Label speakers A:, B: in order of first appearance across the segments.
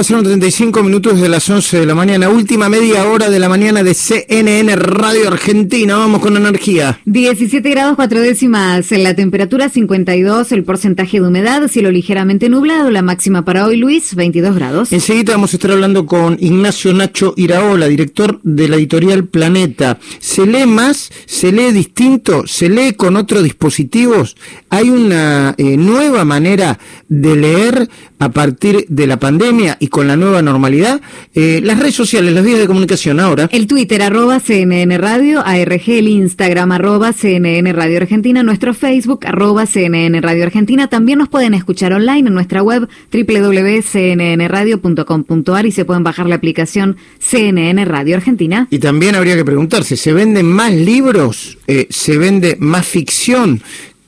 A: pasaron 35 minutos de las 11 de la mañana, última media hora de la mañana de CNN Radio Argentina. Vamos con energía.
B: 17 grados 4 décimas, la temperatura 52, el porcentaje de humedad, cielo ligeramente nublado, la máxima para hoy, Luis, 22 grados.
A: Enseguida vamos a estar hablando con Ignacio Nacho Iraola, director de la editorial Planeta. ¿Se lee más? ¿Se lee distinto? ¿Se lee con otros dispositivos? ¿Hay una eh, nueva manera de leer a partir de la pandemia y con la nueva normalidad, eh, las redes sociales, las vías de comunicación ahora.
B: El Twitter arroba CNN Radio, ARG, el Instagram arroba CNN Radio Argentina, nuestro Facebook arroba CNN Radio Argentina. También nos pueden escuchar online en nuestra web www.cnnradio.com.ar y se pueden bajar la aplicación CNN Radio Argentina.
A: Y también habría que preguntarse, ¿se venden más libros? Eh, ¿Se vende más ficción?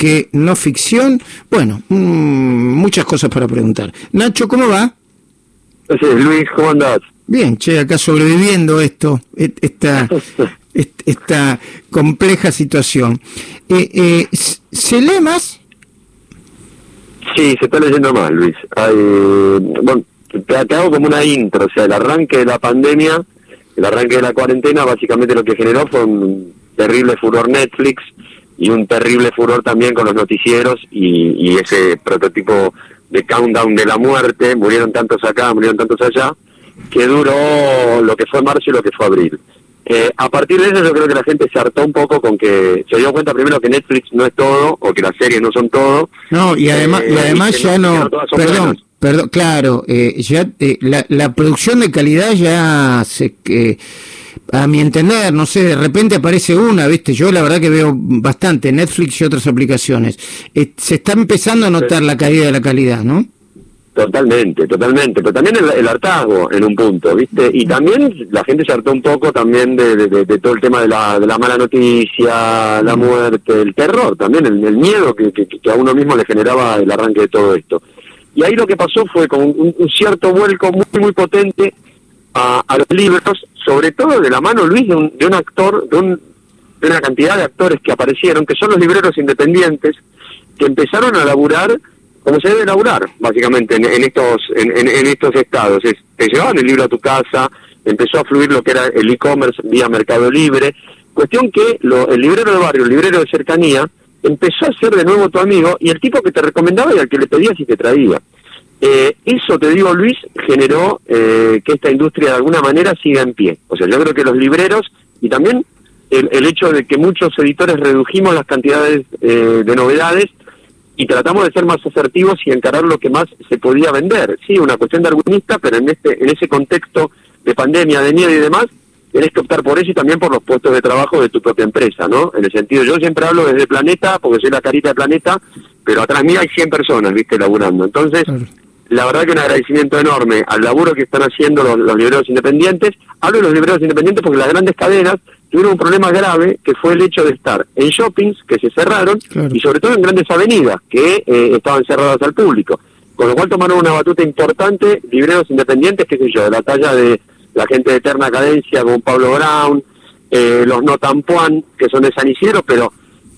A: que no ficción. Bueno, mm, muchas cosas para preguntar. Nacho, ¿cómo va?
C: Sí, Luis, ¿cómo andás?
A: Bien, che, acá sobreviviendo esto, esta, esta compleja situación. Eh, eh, ¿Se lee más?
C: Sí, se está leyendo más, Luis. bueno, te, hago como una intro, o sea, el arranque de la pandemia, el arranque de la cuarentena, básicamente lo que generó fue un terrible furor Netflix, y un terrible furor también con los noticieros y, ese prototipo de countdown de la muerte, murieron tantos acá, murieron tantos allá, que duró lo que fue marzo y lo que fue abril. Eh, a partir de eso yo creo que la gente se hartó un poco con que se dio cuenta primero que Netflix no es todo o que las series no son todo.
A: No, y además, y eh, además ya no, perdón, perdón, claro, eh, ya la, la producción de calidad ya se a mi entender, no sé, de repente aparece una, ¿viste? Yo la verdad que veo bastante Netflix y otras aplicaciones. Eh, se está empezando a notar la caída de la calidad, ¿no?
C: Totalmente, totalmente, pero también el, hartazgo en un punto, ¿viste? Y también la gente se hartó un poco también de, todo el tema de la, de la mala noticia, la muerte, el terror, también el, miedo que, a uno mismo le generaba el arranque de todo esto. Y ahí lo que pasó fue con un, cierto vuelco muy, muy potente a, a los libros sobre todo de la mano, Luis, de un, actor, de, un, de una cantidad de actores que aparecieron, que son los libreros independientes, que empezaron a laburar como se debe laburar, básicamente, en, estos en, estos estados. Es, te llevaban el libro a tu casa, empezó a fluir lo que era el e-commerce vía Mercado Libre. Cuestión que lo, el librero de barrio, el librero de cercanía, empezó a ser de nuevo tu amigo y el tipo que te recomendaba y al que le pedías y te traía. Eh, eso, te digo, Luis, generó eh, que esta industria de alguna manera siga en pie. O sea, yo creo que los libreros y también el, hecho de que muchos editores redujimos las cantidades eh, de novedades y tratamos de ser más asertivos y encarar lo que más se podía vender. Sí, una cuestión darwinista, pero en, este, en ese contexto de pandemia, de miedo y demás, tenés que optar por eso y también por los puestos de trabajo de tu propia empresa, ¿no? En el sentido, yo siempre hablo desde Planeta, porque soy la carita de Planeta, pero atrás mí hay 100 personas, ¿viste? Laburando. Entonces, la verdad que un agradecimiento enorme al laburo que están haciendo los, libreros independientes. Hablo de los libreros independientes porque las grandes cadenas tuvieron un problema grave que fue el hecho de estar en shoppings que se cerraron y sobre todo en grandes avenidas que eh, estaban cerradas al público. Con lo cual tomaron una batuta importante libreros independientes, qué sé yo, de la talla de la gente de eterna cadencia como Pablo Brown, eh, los No Tampuan, que son de San Isidro, pero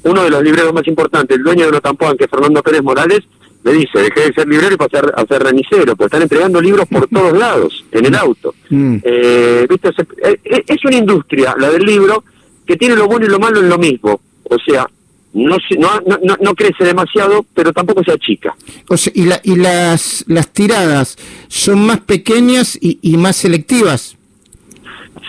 C: uno de los libreros más importantes, el dueño de No Tampuan, que es Fernando Pérez Morales, me dice, dejé de ser librero y pasé a ser remisero, porque están entregando libros por todos lados, en el auto. Mm. Eh, ¿viste? Eh, eh, es una industria, la del libro, que tiene lo bueno y lo malo en lo mismo. O sea, no, no, no, crece demasiado, pero tampoco se achica.
A: O sea, y, la, y las, las tiradas son más pequeñas y, y más selectivas.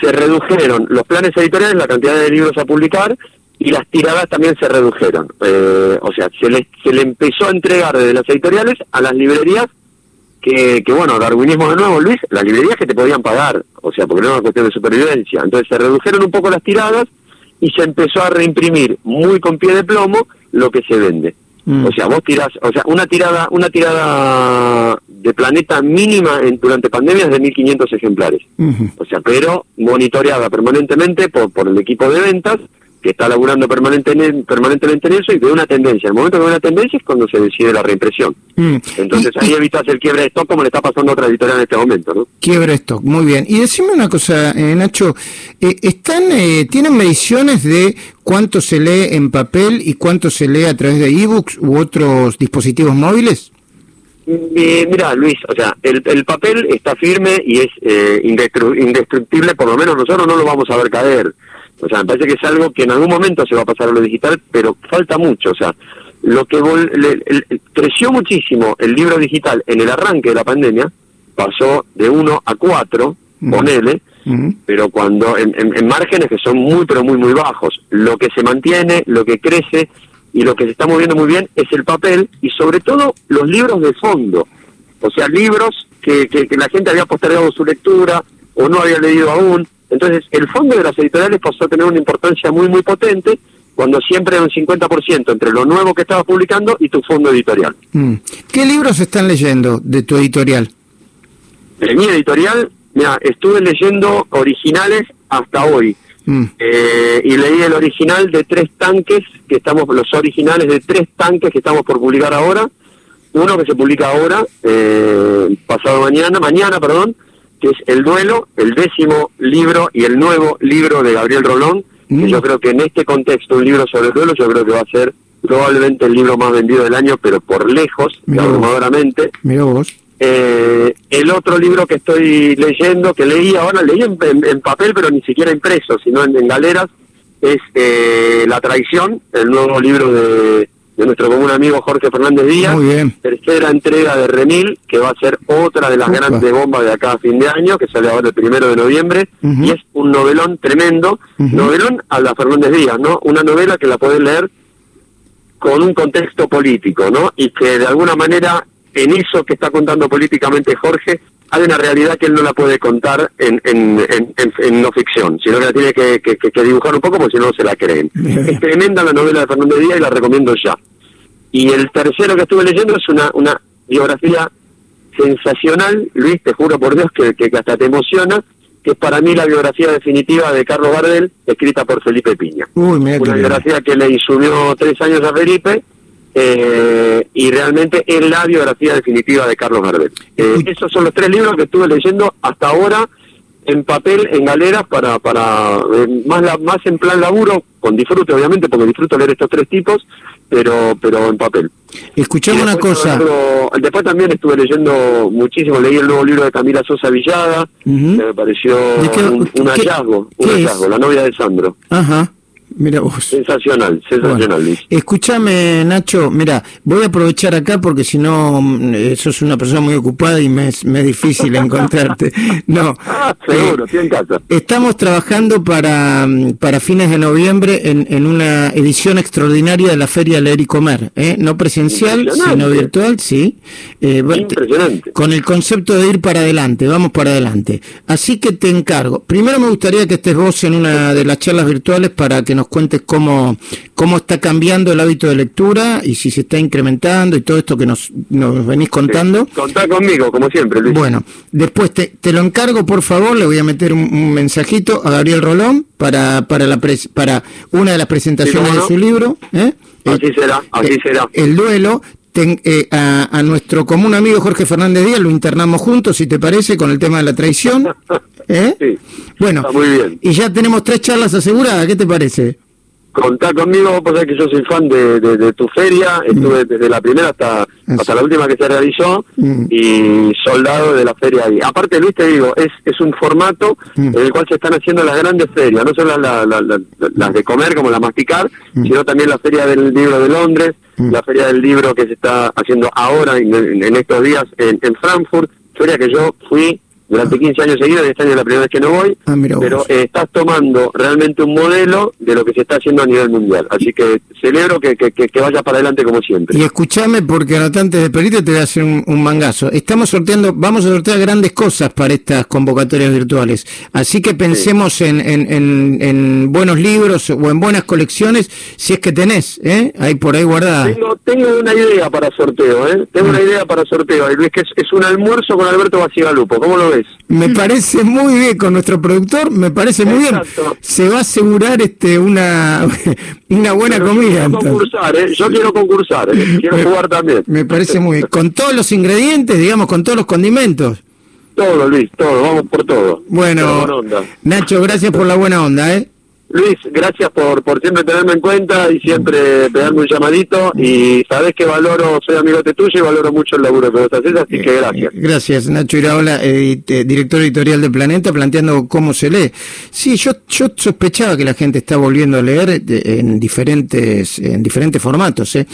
C: Se redujeron los planes editoriales, la cantidad de libros a publicar, y las tiradas también se redujeron. Eh, o sea, se le, se le empezó a entregar desde las editoriales a las librerías que, que, bueno, darwinismo de nuevo, Luis, las librerías que te podían pagar, o sea, porque no era una cuestión de supervivencia. Entonces se redujeron un poco las tiradas y se empezó a reimprimir muy con pie de plomo lo que se vende. Mm. O sea, vos tirás, o sea, una tirada, una tirada de planeta mínima en, durante pandemia es de 1500 ejemplares. O sea, pero monitoreada permanentemente por, por el equipo de ventas que está laburando permanentemente, permanentemente en eso y ve una tendencia. El momento que ve una tendencia es cuando se decide la reimpresión. Mm. Entonces ahí evitas el quiebre de stock como le está pasando a otra editorial en este momento. ¿no?
A: Quiebre de stock, muy bien. Y decime una cosa, eh, Nacho, eh, ¿están, eh, ¿tienen mediciones de cuánto se lee en papel y cuánto se lee a través de ebooks u otros dispositivos móviles?
C: Eh, mira, Luis, o sea, el, el papel está firme y es eh, indestru- indestructible, por lo menos nosotros no lo vamos a ver caer. O sea, me parece que es algo que en algún momento se va a pasar a lo digital, pero falta mucho. O sea, lo que vol- le- creció muchísimo el libro digital en el arranque de la pandemia, pasó de 1 a 4,
A: Mm.
C: ponele,
A: Mm.
C: pero cuando en, en- en márgenes que son muy pero muy muy bajos lo que se mantiene lo que crece y lo que se está moviendo muy bien es el papel y sobre todo los libros de fondo o sea libros que, que, que la gente había postergado su lectura o no había leído aún entonces el fondo de las editoriales pasó a tener una importancia muy muy potente cuando siempre era un 50% entre lo nuevo que estabas publicando y tu fondo editorial
A: Mm. ¿Qué libros están leyendo de tu editorial?
C: de mi editorial mira estuve leyendo originales hasta hoy
A: Mm.
C: Eh, y leí el original de tres tanques que estamos los originales de tres tanques que estamos por publicar ahora uno que se publica ahora eh, pasado mañana mañana perdón que es el duelo el décimo libro y el nuevo libro de Gabriel Rolón
A: Mm.
C: que yo creo que en este contexto un libro sobre el duelo yo creo que va a ser probablemente el libro más vendido del año pero por lejos
A: Mirá
C: abrumadoramente
A: Mira vos.
C: eh, el otro libro que estoy leyendo, que leí ahora, leí en, en- en papel, pero ni siquiera impreso, sino en, en galeras, es eh, La Traición, el nuevo libro de, de nuestro común amigo Jorge Fernández Díaz.
A: Muy bien.
C: Tercera entrega de Remil, que va a ser otra de las grandes bombas de acá a fin de año, que sale ahora el primero de noviembre, y es un novelón tremendo. Novelón a la Fernández Díaz, ¿no? Una novela que la podés leer con un contexto político, ¿no? Y que de alguna manera en eso que está contando políticamente Jorge hay una realidad que él no la puede contar en, en, en, en- en no ficción, sino que la tiene que, que- que- que dibujar un poco porque si no no se la creen. Es tremenda la novela de Fernández Díaz y la recomiendo ya. Y el tercero que estuve leyendo es una, una biografía sensacional, Luis, te juro por Dios que, que hasta te emociona, que es para mí la biografía definitiva de Carlos Gardel, escrita por Felipe Piña
A: Uy,
C: una
A: bien.
C: biografía que le insumió tres años a Felipe eh, y realmente es la biografía definitiva de Carlos Gardel. Eh, esos son los tres libros que estuve leyendo hasta ahora en papel, en galeras, para, para eh, más, la- más en plan laburo, con disfrute obviamente, porque disfruto leer estos tres tipos, pero pero en papel.
A: Escuchame una cosa.
C: otro- después también estuve leyendo muchísimo, leí el nuevo libro de Camila Sosa Villada, que me pareció
A: ¿De qué-
C: un, un hallazgo, un hallazgo, la novia de Sandro.
A: Ajá. Mira vos.
C: Sensacional, sensacional,
A: Bueno,
C: Luis.
A: escúchame, Nacho, mira, voy a aprovechar acá porque si no, mm, eh, sos una persona muy ocupada y me es, me es difícil encontrarte. No.
C: Ah, seguro,
A: eh,
C: estoy en casa.
A: Estamos trabajando para, mm, para fines de noviembre en, en una edición extraordinaria de la Feria Leer y Comer, ¿eh? no presencial, sino virtual, sí. Eh,
C: Impresionante.
A: con el concepto de ir para adelante, vamos para adelante. Así que te encargo. Primero me gustaría que estés vos en una de las charlas virtuales para que nos cuentes cómo, cómo está cambiando el hábito de lectura y si se está incrementando y todo esto que nos, nos venís contando.
C: Contá conmigo, como siempre, Luis.
A: Bueno, después te, te lo encargo, por favor, le voy a meter un, un mensajito a Gabriel Rolón para, para, la pres- para una de las presentaciones
C: Sí,
A: de su libro. ¿eh?
C: Así
A: Eh,
C: será, así
A: eh,
C: será.
A: El duelo. Ten- eh, a, a nuestro común amigo Jorge Fernández Díaz lo internamos juntos, si te parece, con el tema de la traición. ¿eh?
C: Sí,
A: Bueno,
C: muy bien.
A: y ya tenemos tres charlas aseguradas, ¿qué te parece?
C: Contá conmigo, vos sabés que yo soy fan de, de, de tu feria, estuve desde la primera hasta,
A: Mm.
C: hasta la última que se realizó
A: Mm.
C: y soldado de la feria ahí. Aparte, Luis, te digo, es, es un formato
A: Mm.
C: en el cual se están haciendo las grandes ferias, no solo la- la- la- las de comer como la masticar,
A: Mm.
C: sino también la feria del libro de Londres,
A: Mm.
C: la feria del libro que se está haciendo ahora en- en estos días en, en Frankfurt, feria que yo fui durante 15 años seguidos este año es la primera vez que no voy,
A: Ah,
C: pero eh, estás tomando realmente un modelo de lo que se está haciendo a nivel mundial. Así que celebro que, que, que, vayas para adelante como siempre.
A: Y escúchame porque antes antes de pedirte te voy a hacer un, un mangazo. Estamos sorteando, vamos a sortear grandes cosas para estas convocatorias virtuales. Así que pensemos en, en, en, en buenos libros o en buenas colecciones, si es que tenés, ¿eh? Ahí por ahí guardada.
C: Tengo, tengo una idea para sorteo, ¿eh? Tengo una idea para sorteo, Luis, que es, es un almuerzo con Alberto Bacigalupo. ¿Cómo lo ves?
A: Me parece muy bien con nuestro productor, me parece muy bien. Se va a asegurar este una, una buena
C: Pero
A: comida.
C: Yo quiero concursar, ¿eh? Yo quiero concursar, ¿eh? Quiero
A: Me-
C: jugar también.
A: Me parece muy bien. Con todos los ingredientes, digamos, con todos los condimentos.
C: Todo, Luis, todo. Vamos por todo.
A: Bueno. Nacho, gracias por la buena onda, ¿eh?
C: Luis, gracias por, por siempre tenerme en cuenta y siempre pegarme un llamadito y sabes que valoro, soy amigo de tuyo y valoro mucho el laburo que vos haces, así que gracias.
A: Gracias, Nacho Iraola, director editorial de Planeta, planteando cómo se lee. Sí, yo, yo sospechaba que la gente está volviendo a leer en diferentes, en diferentes formatos. ¿eh?